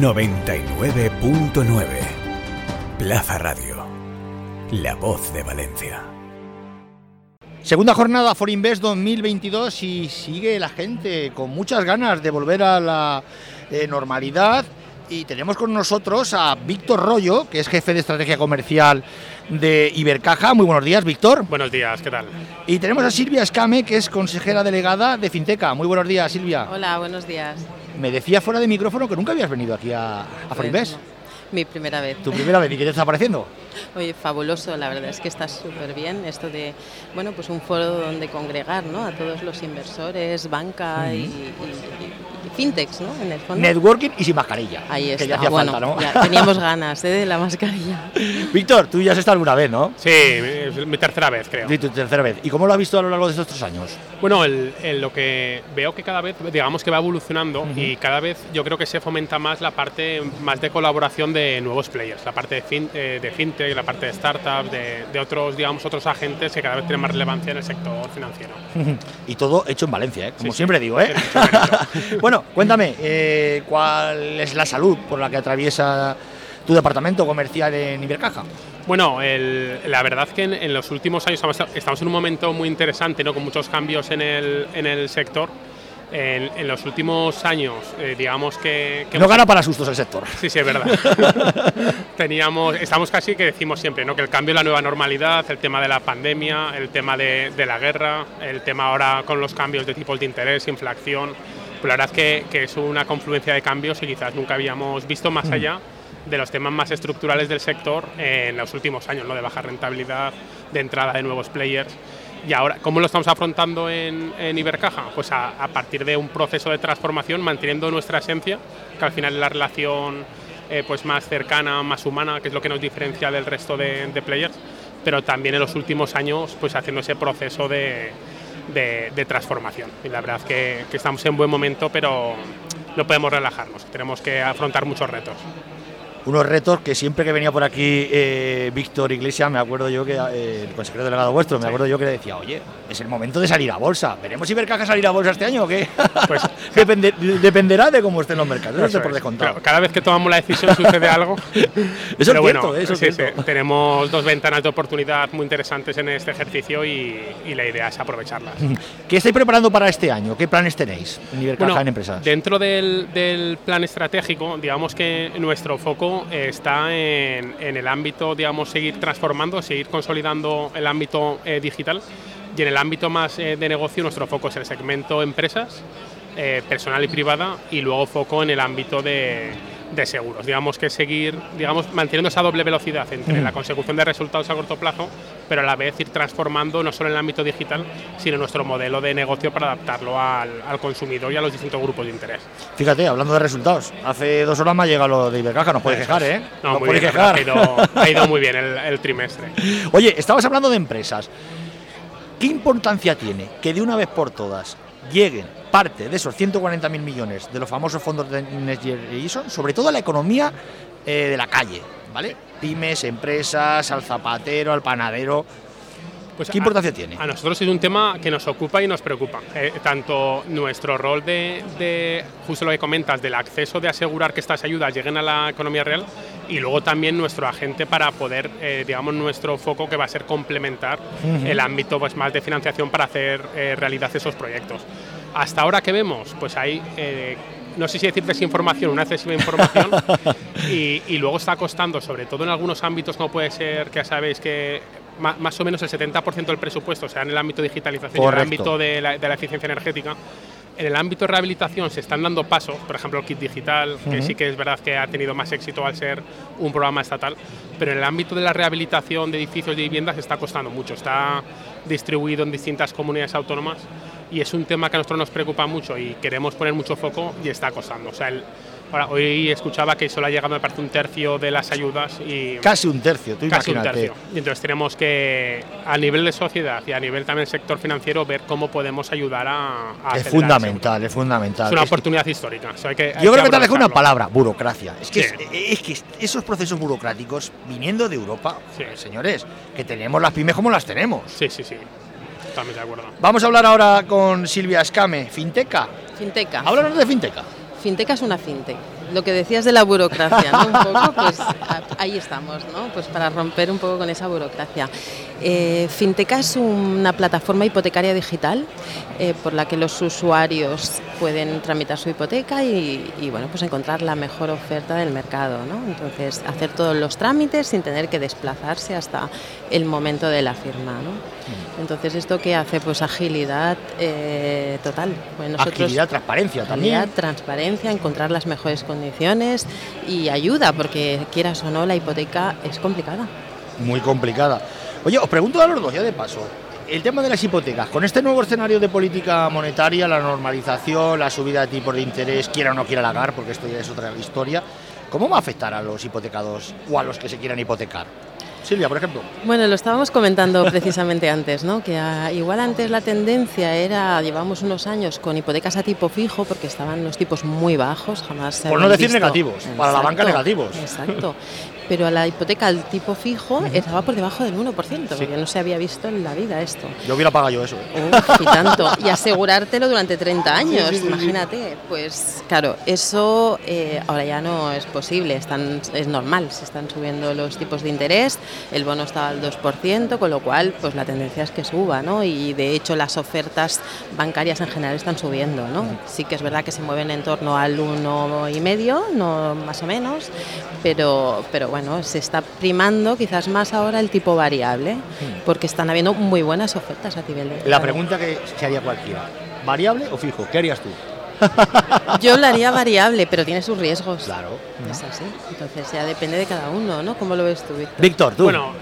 99.9 Plaza Radio. La voz de Valencia. Segunda jornada For Invest 2022 y sigue la gente con muchas ganas de volver a la eh, normalidad. Y tenemos con nosotros a Víctor Rollo, que es jefe de estrategia comercial de Ibercaja. Muy buenos días, Víctor. Buenos días, ¿qué tal? Y tenemos a Silvia Escame, que es consejera delegada de Finteca. Muy buenos días, Silvia. Hola, buenos días. Me decía fuera de micrófono que nunca habías venido aquí a, a Pues no, Mi primera vez. Tu primera vez, ¿y qué te está pareciendo? Oye, fabuloso, la verdad es que está súper bien esto de, bueno, pues un foro donde congregar, ¿no? A todos los inversores, banca y, y- y- y fintechs, ¿no? En el fondo. Networking y sin mascarilla. Ahí Que está. ya hacía bueno, falta, ¿no? ya teníamos ganas ¿eh? de la mascarilla. Víctor, tú ya has estado alguna vez, ¿no? Sí, mi tercera vez, creo. Sí, tu tercera vez. ¿Y cómo lo has visto a lo largo de estos tres años? Bueno, el- el- lo que veo que cada vez, digamos que va evolucionando y cada vez yo creo que se fomenta más la parte más de colaboración de nuevos players, la parte de, fin- eh, de fintech, la parte de startups, de, de otros, digamos, otros agentes que cada vez tienen más relevancia en el sector financiero. Y todo hecho en Valencia, ¿eh? como Sí, siempre sí. digo. ¿eh? Bueno, cuéntame, eh, ¿cuál es la salud por la que atraviesa tu departamento comercial en Ibercaja? Bueno, el- la verdad que en, en los últimos años estamos, estamos en un momento muy interesante, ¿no? con muchos cambios en el, en el sector. En, en los últimos años, eh, digamos que, que No hemos- gana para sustos el sector. Sí, sí, es verdad. Teníamos, estamos casi que decimos siempre, ¿no? Que el cambio es la nueva normalidad, el tema de la pandemia, el tema de, de la guerra, el tema ahora con los cambios de tipos de interés, inflación. Pues la verdad es que, que es una confluencia de cambios y quizás nunca habíamos visto más allá de los temas más estructurales del sector en los últimos años, ¿no? De baja rentabilidad, de entrada de nuevos players. Y ahora, ¿cómo lo estamos afrontando en, Ibercaja? Pues a, partir de un proceso de transformación, manteniendo nuestra esencia, que al final es la relación eh, pues más cercana, más humana, que es lo que nos diferencia del resto de, players, pero también en los últimos años pues haciendo ese proceso de, transformación. Y la verdad que, que estamos en buen momento, pero no podemos relajarnos, tenemos que afrontar muchos retos. Unos retos que siempre que venía por aquí eh, Víctor Iglesias, me acuerdo yo que eh, el consejero delegado vuestro, me acuerdo yo que le decía, oye, es el momento de salir a bolsa. ¿Veremos Ibercaja salir a bolsa este año o qué? Pues- Depende- dependerá de cómo estén los mercados. Eso Eso es por es. descontado. Cada vez que tomamos la decisión sucede algo. Eso Pero es bueno, cierto, eso es sí, cierto. sí, tenemos dos ventanas de oportunidad muy interesantes en este ejercicio y, y la idea es aprovecharlas. ¿Qué estáis preparando para este año? ¿Qué planes tenéis en Ibercaja Bueno, en empresas? Dentro del, del plan estratégico, digamos que nuestro foco está en, el ámbito, digamos, seguir transformando, seguir consolidando el ámbito eh, digital. Y en el ámbito más eh, de negocio nuestro foco es el segmento empresas, eh, personal y privada y luego foco en el ámbito de, de seguros. Digamos que seguir, digamos, manteniendo esa doble velocidad entre la consecución de resultados a corto plazo, pero a la vez ir transformando no solo en el ámbito digital, sino nuestro modelo de negocio para adaptarlo al, al consumidor y a los distintos grupos de interés. Fíjate, hablando de resultados, hace dos horas me ha llegado lo de Ibercaja, nos puede quejar, ¿eh? No, Nos muy bien, quejar. ha ido, ha ido muy bien el, el trimestre. Oye, estabas hablando de empresas. ¿Qué importancia tiene que de una vez por todas lleguen parte de esos 140.000 millones de los famosos fondos de Next Generation, sobre todo a la economía eh, de la calle, ¿vale? Pymes, empresas, al zapatero, al panadero. Pues ¿Qué a- importancia tiene? A nosotros es un tema que nos ocupa y nos preocupa. Eh, tanto nuestro rol de, de, justo lo que comentas, del acceso de asegurar que estas ayudas lleguen a la economía real y luego también nuestro agente para poder, eh, digamos, nuestro foco que va a ser complementar el ámbito pues, más de financiación para hacer eh, realidad esos proyectos. Hasta ahora que vemos, pues hay, eh, no sé si decir desinformación, una excesiva información y, y luego está costando, sobre todo en algunos ámbitos como puede ser, que ya sabéis que más o menos el 70% del presupuesto sea en el ámbito de digitalización y en Correcto. el ámbito de la, de la eficiencia energética. En el ámbito de rehabilitación se están dando pasos, por ejemplo el kit digital, que sí que es verdad que ha tenido más éxito al ser un programa estatal, pero en el ámbito de la rehabilitación de edificios y viviendas está costando mucho, está distribuido en distintas comunidades autónomas y es un tema que a nosotros nos preocupa mucho y queremos poner mucho foco y está costando. O sea, el- ahora, hoy escuchaba que solo ha llegado me parece un tercio de las ayudas y Casi un tercio, tú casi un imagínate. tercio. Y entonces tenemos que, a nivel de sociedad y a nivel también sector financiero, ver cómo podemos ayudar a, a Es fundamental, es fundamental. Es una Es- oportunidad histórica. o sea, hay que- hay Yo creo que te dejo una palabra, burocracia. Es que, Sí. es, es que esos procesos burocráticos viniendo de Europa, Sí. señores, que tenemos las pymes como las tenemos. Sí, sí, sí. Totalmente de acuerdo. Vamos a hablar ahora con Silvia Escame, Finteca. Finteca. Háblanos de Finteca. Finteca es una fintech. Lo que decías de la burocracia, ¿no? Un poco, pues ahí estamos, ¿no? Pues para romper un poco con esa burocracia. Eh, Finteca es una plataforma hipotecaria digital eh, por la que los usuarios pueden tramitar su hipoteca y, bueno, pues encontrar la mejor oferta del mercado, ¿no? Entonces, hacer todos los trámites sin tener que desplazarse hasta el momento de la firma, ¿no? Mm. Entonces, ¿esto qué hace? Pues agilidad eh, total. agilidad, transparencia también. Agilidad, transparencia, encontrar las mejores condiciones y ayuda, porque quieras o no, la hipoteca es complicada. Muy complicada. Oye, os pregunto a los dos, ya de paso, el tema de las hipotecas, con este nuevo escenario de política monetaria, la normalización, la subida de tipos de interés, quiera o no quiera lagar, porque esto ya es otra historia, ¿cómo va a afectar a los hipotecados o a los que se quieran hipotecar? Silvia, por ejemplo. Bueno, lo estábamos comentando precisamente antes, ¿no? Que igual antes la tendencia era, llevamos unos años con hipotecas a tipo fijo porque estaban los tipos muy bajos, jamás se Por no decir negativos, para la banca negativos. Exacto. pero a la hipoteca al tipo fijo estaba por debajo del 1%, porque no se había visto en la vida esto. Yo hubiera pagado yo eso. y tanto. Y asegurártelo durante 30 años, imagínate. Pues claro, eso eh, ahora ya no es posible, están, es normal, se están subiendo los tipos de interés, el bono estaba al 2%, con lo cual pues la tendencia es que suba, ¿no? Y de hecho las ofertas bancarias en general están subiendo, ¿no? Sí que es verdad que se mueven en torno al 1,5, no más o menos, pero, pero bueno, se está primando quizás más ahora el tipo variable, hmm. porque están habiendo muy buenas ofertas a nivel de... La pregunta que se haría cualquiera, ¿variable o fijo? ¿Qué harías tú? Yo lo haría variable, pero tiene sus riesgos. Claro. Es así. Entonces ya depende de cada uno, ¿no? ¿Cómo lo ves tú, Víctor? Víctor, tú. Bueno,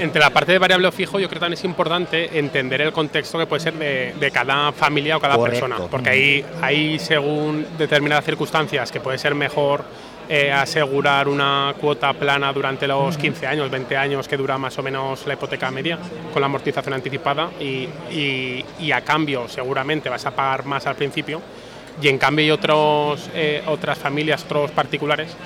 entre la parte de variable o fijo, yo creo que también es importante entender el contexto que puede ser de, cada familia o cada persona. Porque ahí, ahí, según determinadas circunstancias, que puede ser mejor eh, asegurar una cuota plana durante los 15 años, 20 años que dura más o menos la hipoteca media con la amortización anticipada y, y, a cambio seguramente vas a pagar más al principio. Y en cambio hay otros, eh, otras familias, otros particulares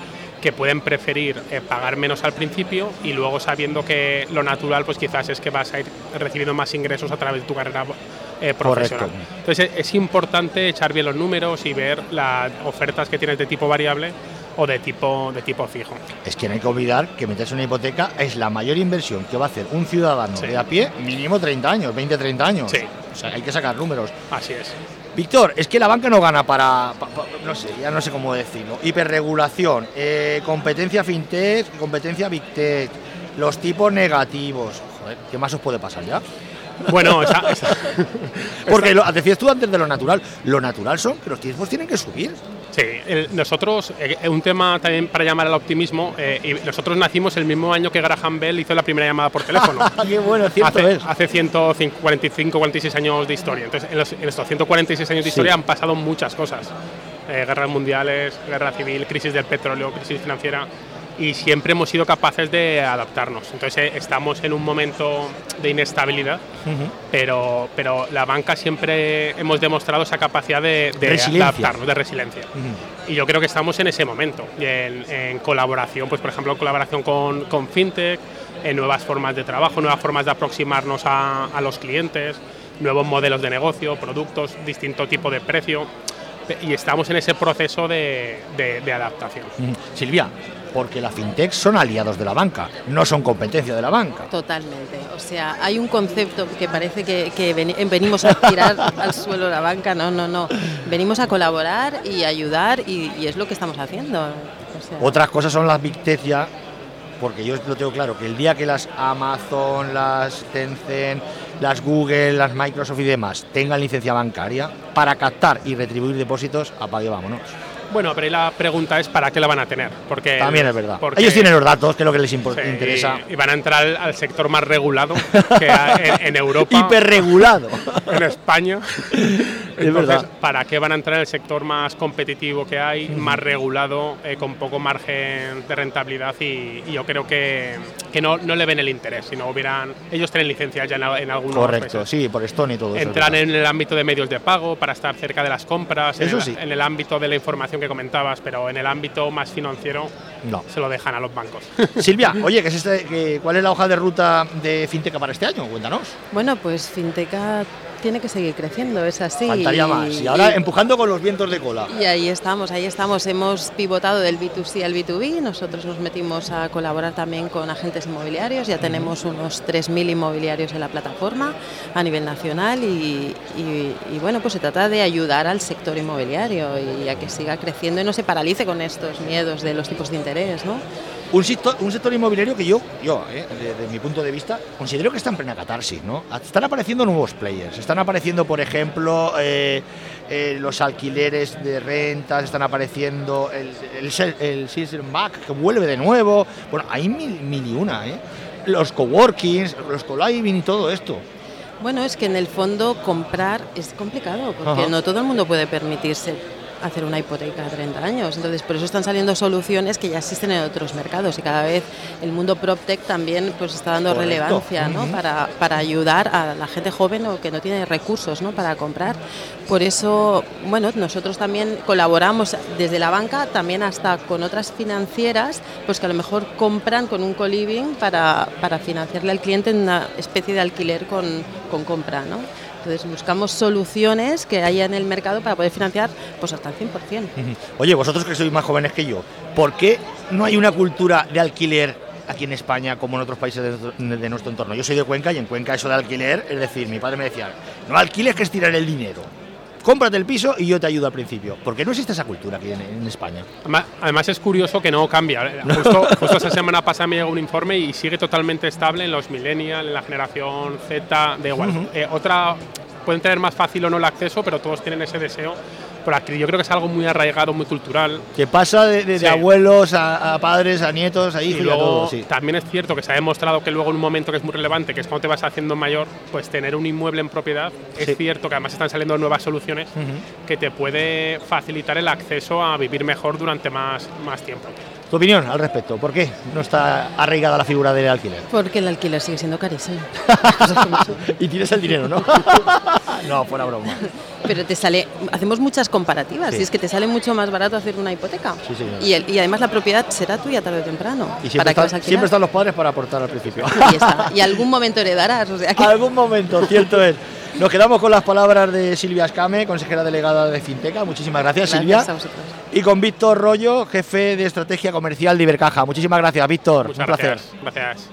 que pueden preferir eh, pagar menos al principio y luego sabiendo que lo natural pues quizás es que vas a ir recibiendo más ingresos a través de tu carrera profesional. Entonces es importante echar bien los números y ver las ofertas que tienes de tipo variable o de tipo, de tipo fijo. Es que no hay que olvidar que meterse una hipoteca es la mayor inversión que va a hacer un ciudadano de a pie mínimo 30 años, 20, 30 años. Sí. O sea, hay que sacar números. Así es. Víctor, es que la banca no gana para, no sé, ya no sé cómo decirlo, hiperregulación, eh, competencia fintech, competencia big tech, los tipos negativos. Joder, ¿qué más os puede pasar ya? Bueno, porque lo, decías tú antes de lo natural, lo natural son que los tiempos tienen que subir. Sí, nosotros, eh, un tema también para llamar al optimismo, eh, y nosotros nacimos el mismo año que Graham Bell hizo la primera llamada por teléfono. Qué bueno, cierto hace, es. Hace 145, 46 años de historia. Entonces, en, estos 146 años de historia han pasado muchas cosas. Eh, guerras mundiales, guerra civil, crisis del petróleo, crisis financiera y siempre hemos sido capaces de adaptarnos. Entonces eh, estamos en un momento de inestabilidad, pero, pero la banca siempre hemos demostrado esa capacidad de, adaptarnos, de resiliencia. Y yo creo que estamos en ese momento, en, colaboración, pues por ejemplo, en colaboración con, con, FinTech, en nuevas formas de trabajo, nuevas formas de aproximarnos a, a los clientes, nuevos modelos de negocio, productos, distinto tipo de precio y estamos en ese proceso de, de, adaptación. Silvia, porque la fintech son aliados de la banca, no son competencia de la banca. Totalmente. O sea, hay un concepto que parece que, venimos a tirar al suelo la banca. No, no, no. Venimos a colaborar y ayudar y, es lo que estamos haciendo. Otras cosas son las big tech ya, porque yo lo tengo claro, que el día que las Amazon, las Tencent, las Google, las Microsoft y demás tengan licencia bancaria para captar y retribuir depósitos, apague vámonos. Bueno, pero la pregunta es para qué la van a tener. Porque, También es verdad. Ellos tienen los datos, que es lo que les interesa. Y van a entrar al, sector más regulado que en, Europa. Hiperregulado. En España. es verdad. ¿para qué van a entrar en el sector más competitivo que hay, más regulado, eh, con poco margen de rentabilidad? Y, yo creo que, que no, no, le ven el interés. Si no hubieran. Ellos tienen licencias ya en, en algunos Correcto, sí, por Stone y todo Entran en el ámbito de medios de pago para estar cerca de las compras, eso en, sí. en el ámbito de la información que comentabas, pero en el ámbito más financiero no. se lo dejan a los bancos. Silvia, oye, ¿qué es este, ¿cuál es la hoja de ruta de Finteca para este año? Cuéntanos. Bueno, pues Finteca tiene que seguir creciendo, es así. Faltaría más. Y ahora empujando con los vientos de cola. Y ahí estamos, ahí estamos. Hemos pivotado del B2C al B2B. Nosotros nos metimos a colaborar también con agentes inmobiliarios. Ya tenemos unos 3.000 inmobiliarios en la plataforma a nivel nacional y, y, bueno, pues se trata de ayudar al sector inmobiliario y a que siga creciendo y no se paralice con estos miedos de los tipos de interés, ¿no? Un sector, un sector inmobiliario que yo, yo eh, desde mi punto de vista, considero que está en plena catarsis. ¿no? Están apareciendo nuevos players. Están apareciendo, por ejemplo, eh, eh, los alquileres de rentas, están apareciendo el, el, el Back, que vuelve de nuevo. Bueno, hay mil, mil y una. ¿eh? Los coworkings, los co-living y todo esto. Bueno, es que en el fondo comprar es complicado, porque no todo el mundo puede permitirse hacer una hipoteca de 30 años. Entonces, por eso están saliendo soluciones que ya existen en otros mercados y cada vez el mundo PropTech también pues está dando relevancia ¿no? para, para, ayudar a la gente joven o que no tiene recursos ¿no? para comprar. Por eso, bueno, nosotros también colaboramos desde la banca también hasta con otras financieras pues que a lo mejor compran con un co-living para, para financiarle al cliente en una especie de alquiler con, con compra. ¿no? Entonces buscamos soluciones que haya en el mercado para poder financiar pues hasta el 100%. Oye, vosotros que sois más jóvenes que yo, ¿por qué no hay una cultura de alquiler aquí en España como en otros países de, nuestro entorno? Yo soy de Cuenca y en Cuenca eso de alquiler, es decir, mi padre me decía, no alquiles que es tirar el dinero cómprate el piso y yo te ayudo al principio. Porque no existe esa cultura aquí en, España. Además, es curioso que no cambia. Justo, justo esa semana pasada me llegó un informe y sigue totalmente estable en los millennials, en la generación Z, de igual. Eh, otra, pueden tener más fácil o no el acceso, pero todos tienen ese deseo yo creo que es algo muy arraigado, muy cultural. Que pasa de, abuelos a, padres, a nietos, a hijos y, luego, También es cierto que se ha demostrado que luego en un momento que es muy relevante, que es cuando te vas haciendo mayor, pues tener un inmueble en propiedad, es cierto que además están saliendo nuevas soluciones que te puede facilitar el acceso a vivir mejor durante más, más tiempo. ¿Tu opinión al respecto? ¿Por qué no está arraigada la figura del alquiler? Porque el alquiler sigue siendo carísimo. y tienes el dinero, ¿no? no, fuera broma. Pero te sale, hacemos muchas comparativas, y es que te sale mucho más barato hacer una hipoteca. Sí, y, y, además la propiedad será tuya tarde o temprano. Y siempre, siempre están los padres para aportar al principio. Y, algún momento heredarás. O sea Algún momento, cierto es. Nos quedamos con las palabras de Silvia Escame, consejera delegada de Finteca. Muchísimas gracias, Silvia. Y con Víctor Rollo, jefe de estrategia comercial de Ibercaja. Muchísimas gracias, Víctor. Muchas Un placer. Gracias.